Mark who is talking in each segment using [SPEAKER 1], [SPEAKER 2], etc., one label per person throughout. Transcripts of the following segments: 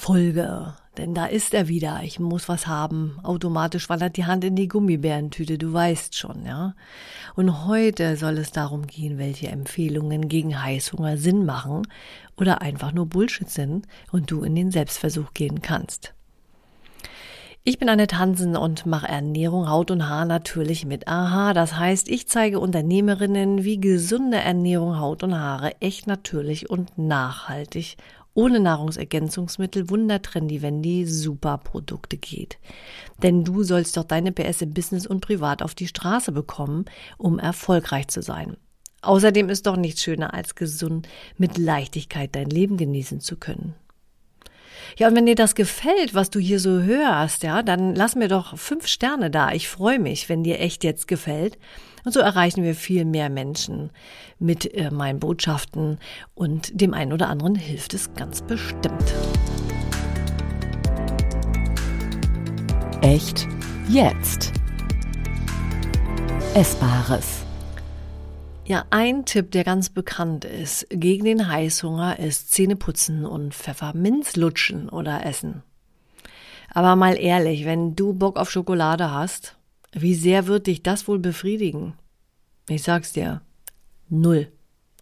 [SPEAKER 1] Heißhunger-Folge. Denn da ist er wieder. Ich muss was haben. Automatisch wandert die Hand in die Gummibärentüte, du weißt schon, ja. Und heute soll es darum gehen, welche Empfehlungen gegen Heißhunger Sinn machen oder einfach nur Bullshit sind und du in den Selbstversuch gehen kannst. Ich bin Annette Hansen und mache Ernährung, Haut und Haar natürlich mit Aha. Das heißt, ich zeige Unternehmerinnen, wie gesunde Ernährung, Haut und Haare echt natürlich und nachhaltig ohne Nahrungsergänzungsmittel wundertrendy, wenn die Superprodukte geht. Denn du sollst doch deine PS im Business und privat auf die Straße bekommen, um erfolgreich zu sein. Außerdem ist doch nichts schöner als gesund mit Leichtigkeit dein Leben genießen zu können. Ja, und wenn dir das gefällt, was du hier so hörst, ja, dann lass mir doch fünf Sterne da. Ich freue mich, wenn dir echt jetzt gefällt. Und so erreichen wir viel mehr Menschen mit äh, meinen Botschaften und dem einen oder anderen hilft es ganz bestimmt.
[SPEAKER 2] Echt jetzt. Essbares.
[SPEAKER 1] Ja, ein Tipp, der ganz bekannt ist gegen den Heißhunger, ist Zähneputzen und Pfefferminz lutschen oder essen. Aber mal ehrlich, wenn du Bock auf Schokolade hast, wie sehr wird dich das wohl befriedigen? Ich sag's dir, null.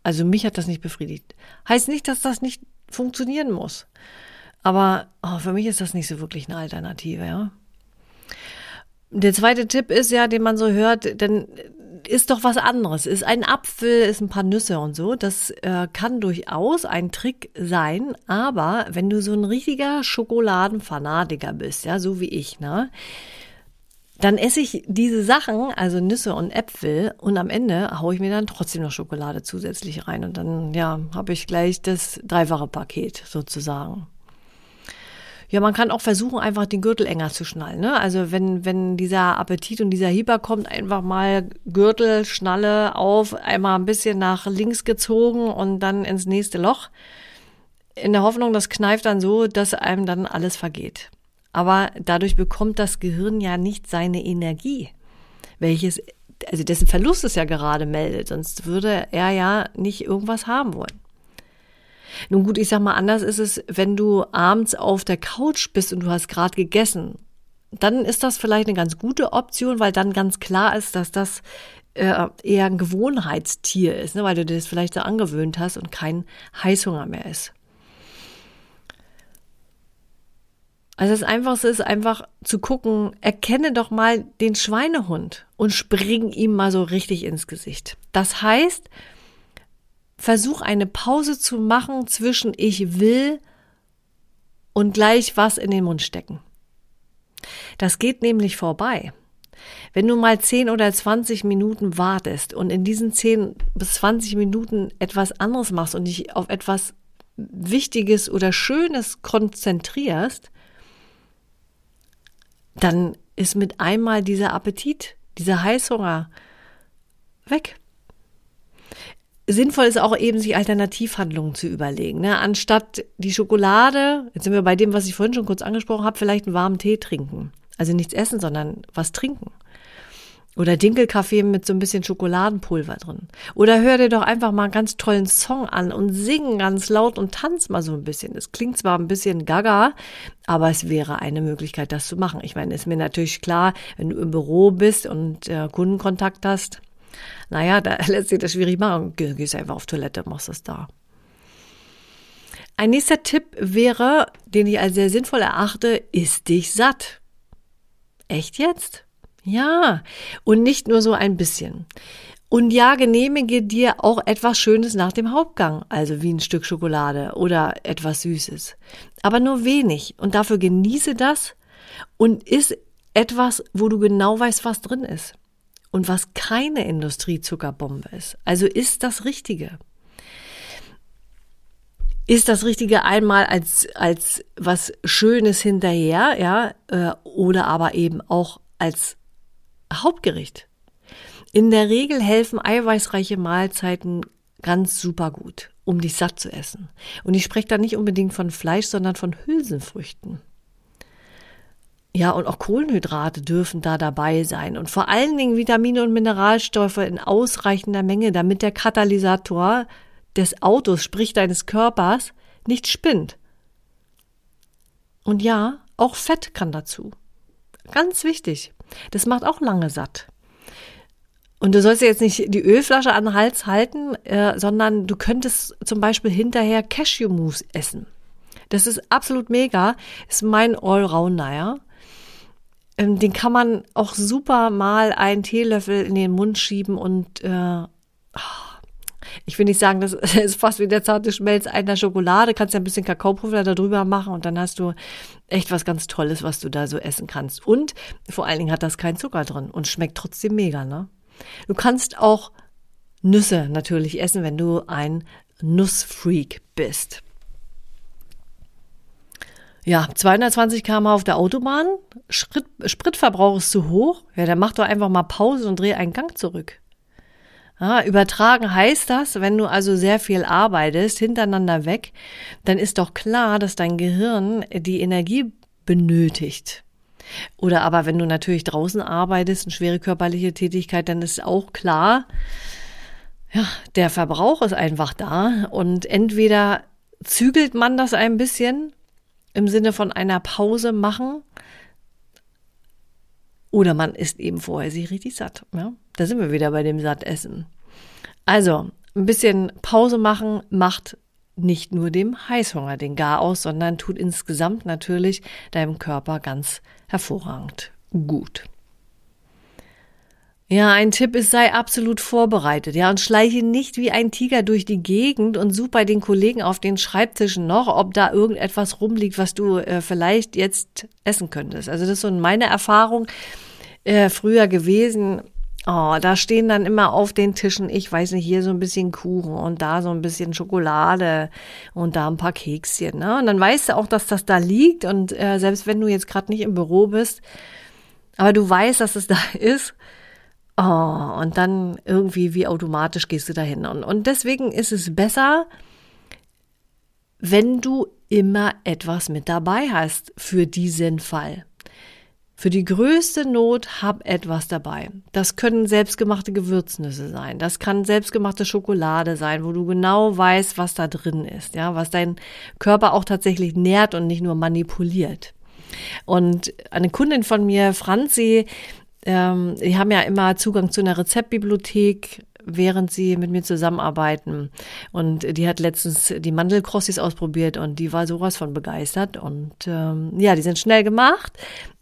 [SPEAKER 1] Also mich hat das nicht befriedigt. Heißt nicht, dass das nicht funktionieren muss. Aber oh, für mich ist das nicht so wirklich eine Alternative, ja. Der zweite Tipp ist ja, den man so hört, denn ist doch was anderes. Ist ein Apfel, ist ein paar Nüsse und so. Das äh, kann durchaus ein Trick sein. Aber wenn du so ein richtiger Schokoladenfanatiker bist, ja, so wie ich, ne, dann esse ich diese Sachen, also Nüsse und Äpfel, und am Ende haue ich mir dann trotzdem noch Schokolade zusätzlich rein. Und dann, ja, habe ich gleich das dreifache Paket sozusagen. Ja, man kann auch versuchen, einfach den Gürtel enger zu schnallen. Ne? Also wenn, wenn dieser Appetit und dieser Hieber kommt, einfach mal Gürtel, Schnalle auf, einmal ein bisschen nach links gezogen und dann ins nächste Loch. In der Hoffnung, das kneift dann so, dass einem dann alles vergeht. Aber dadurch bekommt das Gehirn ja nicht seine Energie, welches, also dessen Verlust es ja gerade meldet, sonst würde er ja nicht irgendwas haben wollen. Nun gut, ich sag mal, anders ist es, wenn du abends auf der Couch bist und du hast gerade gegessen. Dann ist das vielleicht eine ganz gute Option, weil dann ganz klar ist, dass das äh, eher ein Gewohnheitstier ist, ne, weil du dir das vielleicht so angewöhnt hast und kein Heißhunger mehr ist. Also das Einfachste ist einfach zu gucken, erkenne doch mal den Schweinehund und spring ihm mal so richtig ins Gesicht. Das heißt, versuch eine Pause zu machen zwischen ich will und gleich was in den Mund stecken. Das geht nämlich vorbei. Wenn du mal 10 oder 20 Minuten wartest und in diesen 10 bis 20 Minuten etwas anderes machst und dich auf etwas Wichtiges oder Schönes konzentrierst, dann ist mit einmal dieser Appetit, dieser Heißhunger weg sinnvoll ist auch eben, sich Alternativhandlungen zu überlegen. Ne? Anstatt die Schokolade, jetzt sind wir bei dem, was ich vorhin schon kurz angesprochen habe, vielleicht einen warmen Tee trinken. Also nichts essen, sondern was trinken. Oder Dinkelkaffee mit so ein bisschen Schokoladenpulver drin. Oder hör dir doch einfach mal einen ganz tollen Song an und sing ganz laut und tanz mal so ein bisschen. Das klingt zwar ein bisschen gaga, aber es wäre eine Möglichkeit, das zu machen. Ich meine, ist mir natürlich klar, wenn du im Büro bist und äh, Kundenkontakt hast, naja, da lässt sich das schwierig machen. Gehst einfach auf Toilette, machst es da. Ein nächster Tipp wäre, den ich als sehr sinnvoll erachte, ist dich satt. Echt jetzt? Ja. Und nicht nur so ein bisschen. Und ja, genehmige dir auch etwas Schönes nach dem Hauptgang, also wie ein Stück Schokolade oder etwas Süßes. Aber nur wenig. Und dafür genieße das und isst etwas, wo du genau weißt, was drin ist und was keine Industriezuckerbombe ist. Also ist das Richtige. ist das Richtige einmal als, als was Schönes hinterher, ja, äh, oder aber eben auch als Hauptgericht. In der Regel helfen eiweißreiche Mahlzeiten ganz super gut, um dich satt zu essen. Und ich spreche da nicht unbedingt von Fleisch, sondern von Hülsenfrüchten. Ja, und auch Kohlenhydrate dürfen da dabei sein. Und vor allen Dingen Vitamine und Mineralstoffe in ausreichender Menge, damit der Katalysator des Autos, sprich deines Körpers, nicht spinnt. Und ja, auch Fett kann dazu. Ganz wichtig. Das macht auch lange satt. Und du sollst jetzt nicht die Ölflasche an den Hals halten, äh, sondern du könntest zum Beispiel hinterher Cashew-Mousse essen. Das ist absolut mega. Ist mein Allrounder, ja. Ähm, den kann man auch super mal einen Teelöffel in den Mund schieben und äh, ich will nicht sagen, das ist fast wie der zarte Schmelz einer Schokolade. Kannst ja ein bisschen Kakaopulver da drüber machen und dann hast du echt was ganz Tolles, was du da so essen kannst. Und vor allen Dingen hat das keinen Zucker drin und schmeckt trotzdem mega, ne? Du kannst auch Nüsse natürlich essen, wenn du ein Nussfreak bist. Ja, 220 km auf der Autobahn, Sprit, Spritverbrauch ist zu hoch. Ja, dann mach doch einfach mal Pause und dreh einen Gang zurück. Ja, übertragen heißt das, wenn du also sehr viel arbeitest, hintereinander weg, dann ist doch klar, dass dein Gehirn die Energie benötigt. Oder aber wenn du natürlich draußen arbeitest, eine schwere körperliche Tätigkeit, dann ist auch klar, ja, der Verbrauch ist einfach da und entweder zügelt man das ein bisschen im Sinne von einer Pause machen oder man isst eben vorher sich richtig satt. Ja? Da sind wir wieder bei dem Sattessen. Also, ein bisschen Pause machen macht nicht nur dem Heißhunger den Gar aus, sondern tut insgesamt natürlich deinem Körper ganz hervorragend gut. Ja, ein Tipp ist, sei absolut vorbereitet, ja, und schleiche nicht wie ein Tiger durch die Gegend und such bei den Kollegen auf den Schreibtischen noch, ob da irgendetwas rumliegt, was du äh, vielleicht jetzt essen könntest. Also das ist so meine Erfahrung äh, früher gewesen. Oh, da stehen dann immer auf den Tischen, ich weiß nicht, hier so ein bisschen Kuchen und da so ein bisschen Schokolade und da ein paar Kekschen. Ne? Und dann weißt du auch, dass das da liegt und äh, selbst wenn du jetzt gerade nicht im Büro bist, aber du weißt, dass es da ist, oh, und dann irgendwie wie automatisch gehst du dahin. Und, und deswegen ist es besser, wenn du immer etwas mit dabei hast für diesen Fall. Für die größte Not hab etwas dabei. Das können selbstgemachte Gewürznüsse sein. Das kann selbstgemachte Schokolade sein, wo du genau weißt, was da drin ist, ja, was dein Körper auch tatsächlich nährt und nicht nur manipuliert. Und eine Kundin von mir, Franzi, ähm, die haben ja immer Zugang zu einer Rezeptbibliothek, während sie mit mir zusammenarbeiten. Und die hat letztens die Mandelkrossis ausprobiert und die war sowas von begeistert. Und ähm, ja, die sind schnell gemacht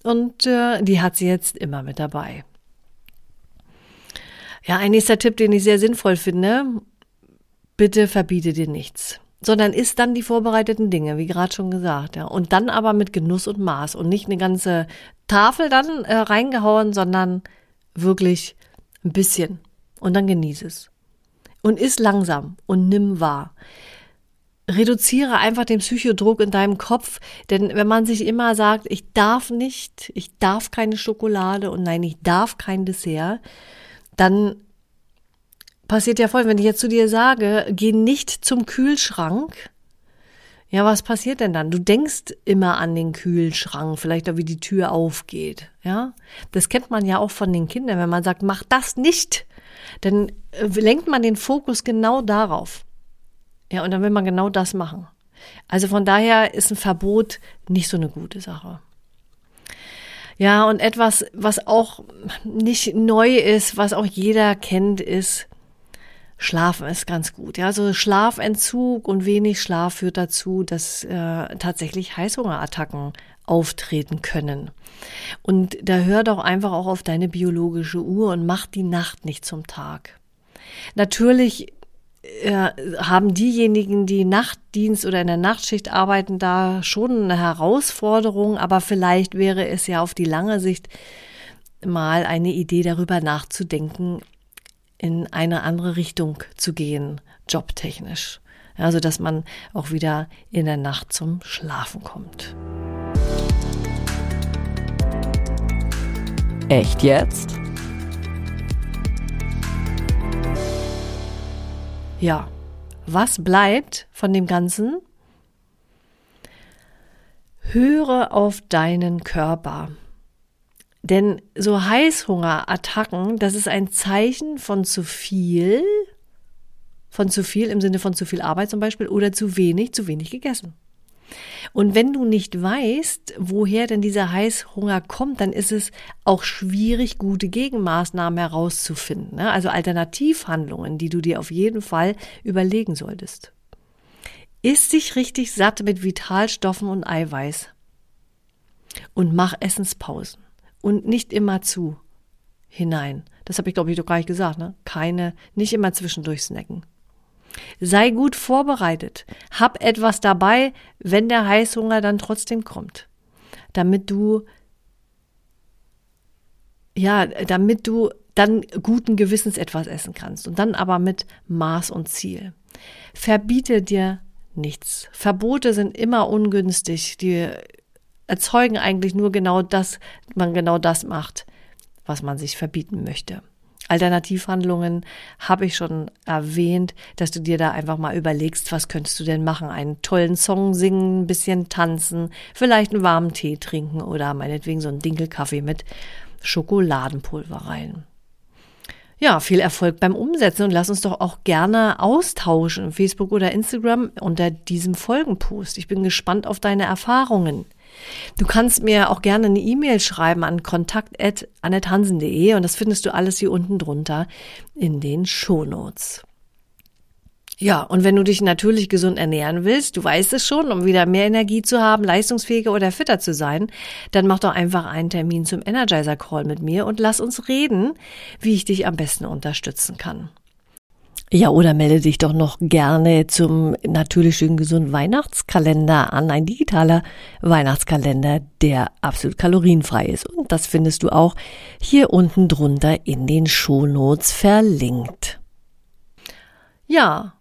[SPEAKER 1] und äh, die hat sie jetzt immer mit dabei. Ja, ein nächster Tipp, den ich sehr sinnvoll finde. Bitte verbiete dir nichts sondern isst dann die vorbereiteten Dinge, wie gerade schon gesagt, ja. Und dann aber mit Genuss und Maß und nicht eine ganze Tafel dann äh, reingehauen, sondern wirklich ein bisschen und dann genieße es. Und iss langsam und nimm wahr. Reduziere einfach den Psychodruck in deinem Kopf, denn wenn man sich immer sagt, ich darf nicht, ich darf keine Schokolade und nein, ich darf kein Dessert, dann passiert ja voll, wenn ich jetzt zu dir sage, geh nicht zum Kühlschrank. Ja, was passiert denn dann? Du denkst immer an den Kühlschrank, vielleicht auch wie die Tür aufgeht. Ja, das kennt man ja auch von den Kindern, wenn man sagt, mach das nicht, dann äh, lenkt man den Fokus genau darauf. Ja, und dann will man genau das machen. Also von daher ist ein Verbot nicht so eine gute Sache. Ja, und etwas, was auch nicht neu ist, was auch jeder kennt, ist, Schlafen ist ganz gut. Ja, also Schlafentzug und wenig Schlaf führt dazu, dass äh, tatsächlich Heißhungerattacken auftreten können. Und da hör doch einfach auch auf deine biologische Uhr und mach die Nacht nicht zum Tag. Natürlich äh, haben diejenigen, die Nachtdienst oder in der Nachtschicht arbeiten, da schon eine Herausforderung, aber vielleicht wäre es ja auf die lange Sicht mal eine Idee darüber nachzudenken, in eine andere Richtung zu gehen, jobtechnisch. Also, dass man auch wieder in der Nacht zum Schlafen kommt.
[SPEAKER 2] Echt jetzt?
[SPEAKER 1] Ja, was bleibt von dem Ganzen? Höre auf deinen Körper. Denn so Heißhungerattacken, das ist ein Zeichen von zu viel, von zu viel im Sinne von zu viel Arbeit zum Beispiel oder zu wenig, zu wenig gegessen. Und wenn du nicht weißt, woher denn dieser Heißhunger kommt, dann ist es auch schwierig, gute Gegenmaßnahmen herauszufinden. Ne? Also Alternativhandlungen, die du dir auf jeden Fall überlegen solltest. Iss dich richtig satt mit Vitalstoffen und Eiweiß. Und mach Essenspausen. Und nicht immer zu hinein. Das habe ich, glaube ich, doch gar nicht gesagt. Ne? Keine, nicht immer zwischendurch snacken. Sei gut vorbereitet. Hab etwas dabei, wenn der Heißhunger dann trotzdem kommt. Damit du, ja, damit du dann guten Gewissens etwas essen kannst. Und dann aber mit Maß und Ziel. Verbiete dir nichts. Verbote sind immer ungünstig. Die erzeugen eigentlich nur genau das, man genau das macht, was man sich verbieten möchte. Alternativhandlungen habe ich schon erwähnt, dass du dir da einfach mal überlegst, was könntest du denn machen? Einen tollen Song singen, ein bisschen tanzen, vielleicht einen warmen Tee trinken oder meinetwegen so einen Dinkelkaffee mit Schokoladenpulver rein. Ja, viel Erfolg beim Umsetzen und lass uns doch auch gerne austauschen, Facebook oder Instagram unter diesem Folgenpost. Ich bin gespannt auf deine Erfahrungen. Du kannst mir auch gerne eine E-Mail schreiben an kontakt.annethansen.de und das findest du alles hier unten drunter in den Shownotes. Ja, und wenn du dich natürlich gesund ernähren willst, du weißt es schon, um wieder mehr Energie zu haben, leistungsfähiger oder fitter zu sein, dann mach doch einfach einen Termin zum Energizer Call mit mir und lass uns reden, wie ich dich am besten unterstützen kann. Ja, oder melde dich doch noch gerne zum natürlich schön gesunden Weihnachtskalender an. Ein digitaler Weihnachtskalender, der absolut kalorienfrei ist. Und das findest du auch hier unten drunter in den Shownotes verlinkt. Ja,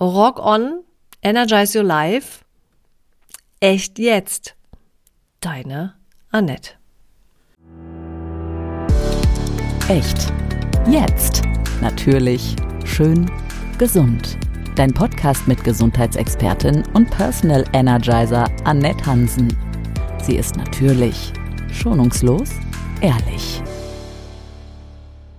[SPEAKER 1] Rock on, Energize Your Life. Echt jetzt. Deine Annette.
[SPEAKER 2] Echt. Jetzt. Natürlich schön gesund. Dein Podcast mit Gesundheitsexpertin und Personal Energizer Annette Hansen. Sie ist natürlich schonungslos ehrlich.